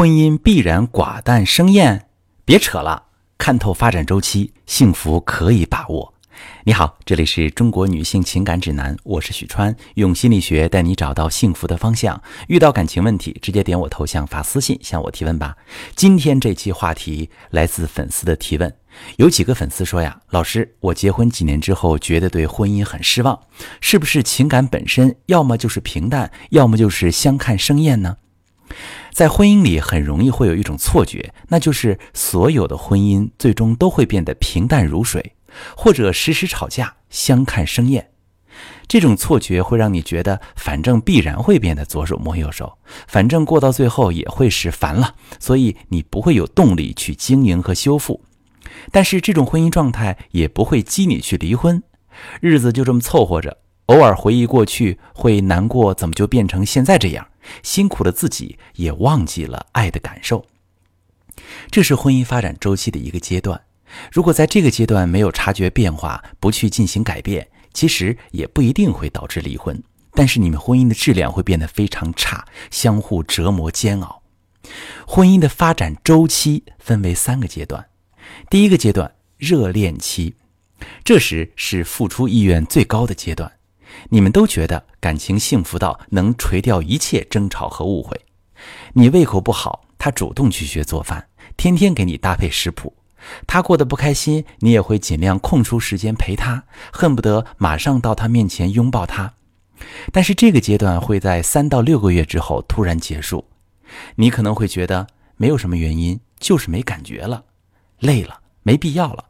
婚姻必然寡淡生厌？别扯了，看透发展周期，幸福可以把握。你好，这里是中国女性情感指南，我是许川，用心理学带你找到幸福的方向。遇到感情问题，直接点我头像发私信向我提问吧。今天这期话题来自粉丝的提问，有几个粉丝说呀，老师，我结婚几年之后，觉得对婚姻很失望，是不是情感本身要么就是平淡，要么就是相看生厌呢？在婚姻里，很容易会有一种错觉，那就是所有的婚姻最终都会变得平淡如水。或者时时吵架，相看生厌，这种错觉会让你觉得，反正必然会变得左手摸右手，反正过到最后也会是烦了，所以你不会有动力去经营和修复。但是这种婚姻状态也不会激你去离婚，日子就这么凑合着，偶尔回忆过去会难过，怎么就变成现在这样？辛苦的自己也忘记了爱的感受。这是婚姻发展周期的一个阶段。如果在这个阶段没有察觉变化，不去进行改变，其实也不一定会导致离婚。但是你们婚姻的质量会变得非常差，相互折磨煎熬。婚姻的发展周期分为三个阶段，第一个阶段热恋期，这时是付出意愿最高的阶段，你们都觉得感情幸福到能垂掉一切争吵和误会。你胃口不好，他主动去学做饭，天天给你搭配食谱。他过得不开心，你也会尽量空出时间陪他，恨不得马上到他面前拥抱他。但是这个阶段会在三到六个月之后突然结束，你可能会觉得没有什么原因，就是没感觉了，累了，没必要了。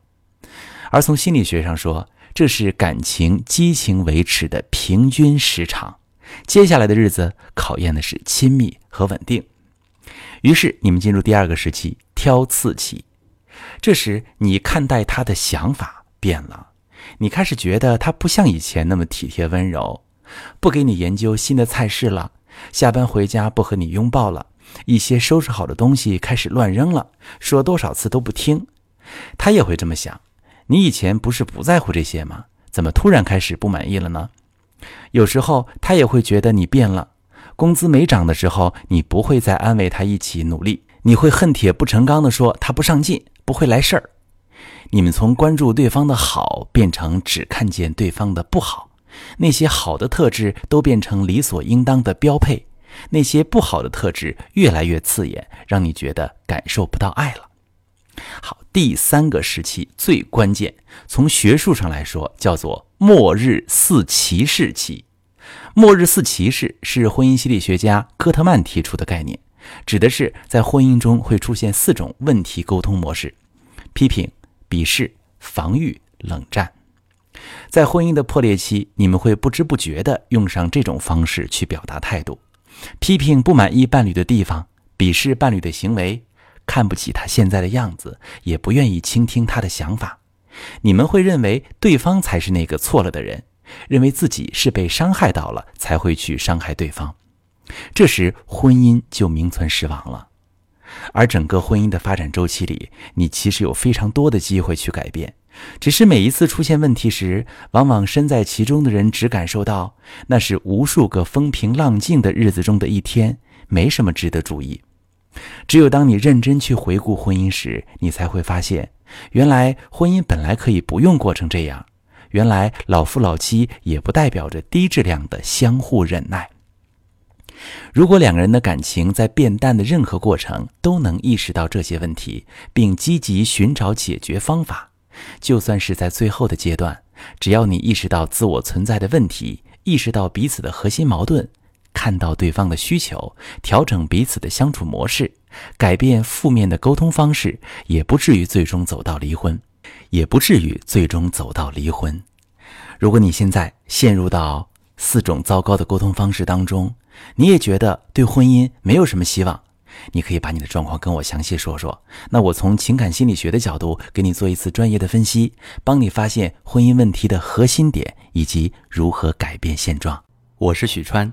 而从心理学上说，这是感情激情维持的平均时长。接下来的日子考验的是亲密和稳定。于是你们进入第二个时期——挑刺期。这时，你看待他的想法变了，你开始觉得他不像以前那么体贴温柔，不给你研究新的菜式了，下班回家不和你拥抱了，一些收拾好的东西开始乱扔了，说多少次都不听。他也会这么想，你以前不是不在乎这些吗？怎么突然开始不满意了呢？有时候他也会觉得你变了，工资没涨的时候，你不会再安慰他一起努力，你会恨铁不成钢地说他不上进。不会来事儿，你们从关注对方的好变成只看见对方的不好，那些好的特质都变成理所应当的标配，那些不好的特质越来越刺眼，让你觉得感受不到爱了。好，第三个时期最关键，从学术上来说叫做末日四骑士期。末日四骑士是婚姻心理学家科特曼提出的概念。指的是在婚姻中会出现四种问题沟通模式：批评、鄙视、防御、冷战。在婚姻的破裂期，你们会不知不觉地用上这种方式去表达态度：批评不满意伴侣的地方，鄙视伴侣的行为，看不起他现在的样子，也不愿意倾听他的想法。你们会认为对方才是那个错了的人，认为自己是被伤害到了才会去伤害对方。这时，婚姻就名存实亡了。而整个婚姻的发展周期里，你其实有非常多的机会去改变，只是每一次出现问题时，往往身在其中的人只感受到那是无数个风平浪静的日子中的一天，没什么值得注意。只有当你认真去回顾婚姻时，你才会发现，原来婚姻本来可以不用过成这样，原来老夫老妻也不代表着低质量的相互忍耐。如果两个人的感情在变淡的任何过程都能意识到这些问题，并积极寻找解决方法，就算是在最后的阶段，只要你意识到自我存在的问题，意识到彼此的核心矛盾，看到对方的需求，调整彼此的相处模式，改变负面的沟通方式，也不至于最终走到离婚，也不至于最终走到离婚。如果你现在陷入到四种糟糕的沟通方式当中，你也觉得对婚姻没有什么希望，你可以把你的状况跟我详细说说。那我从情感心理学的角度给你做一次专业的分析，帮你发现婚姻问题的核心点以及如何改变现状。我是许川，